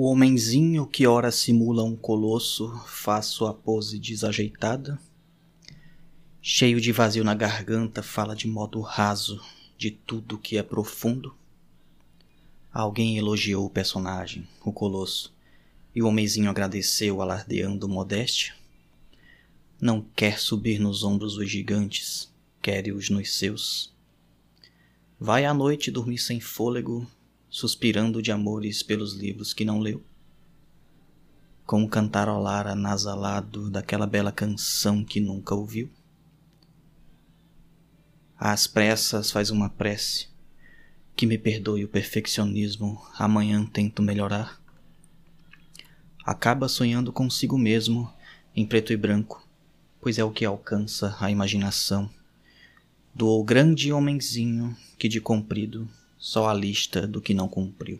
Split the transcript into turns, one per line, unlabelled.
O homenzinho que ora simula um colosso faz sua pose desajeitada. Cheio de vazio na garganta, fala de modo raso de tudo que é profundo. Alguém elogiou o personagem, o colosso, e o homenzinho agradeceu, alardeando modéstia. Não quer subir nos ombros os gigantes, quer-os nos seus. Vai à noite dormir sem fôlego, suspirando de amores pelos livros que não leu? Como cantarolar anasalado daquela bela canção que nunca ouviu? Às pressas faz uma prece, que me perdoe o perfeccionismo, amanhã tento melhorar. Acaba sonhando consigo mesmo, em preto e branco, pois é o que alcança a imaginação do grande homenzinho que de comprido só a lista do que não cumpriu.